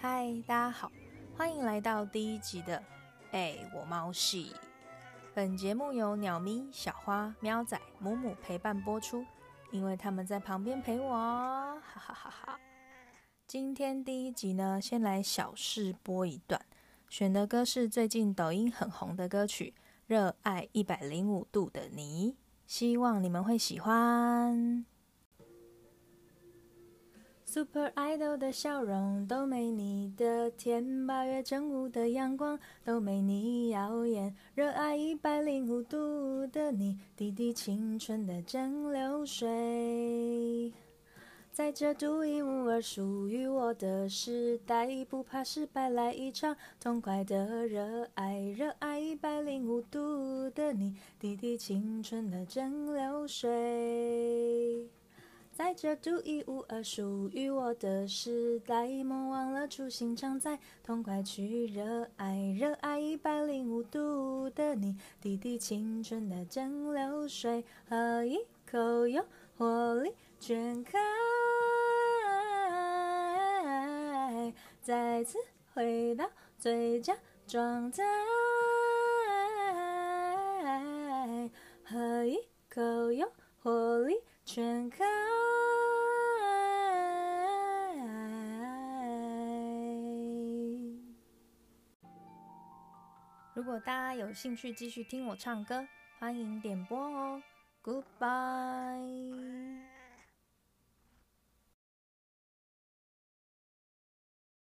嗨，大家好，欢迎来到第一集的《哎，我猫系》。本节目由鸟咪、小花、喵仔、母母陪伴播出，因为他们在旁边陪我，哈哈哈哈。今天第一集呢，先来小试播一段，选的歌是最近抖音很红的歌曲《热爱一百零五度的你》，希望你们会喜欢。Super Idol 的笑容都没你的甜，八月正午的阳光都没你耀眼。热爱一百零五度的你，滴滴青春的蒸馏水，在这独一无二属于我的时代，不怕失败，来一场痛快的热爱。热爱一百零五度的你，滴滴青春的蒸馏水。在这独一无二属于我的时代，莫忘了初心，常在，痛快去热爱，热爱一百零五度的你，滴滴青春的蒸馏水，喝一口有活力全开，再次回到最佳状态，喝一口有活力全开。如果大家有兴趣继续听我唱歌，欢迎点播哦。Goodbye。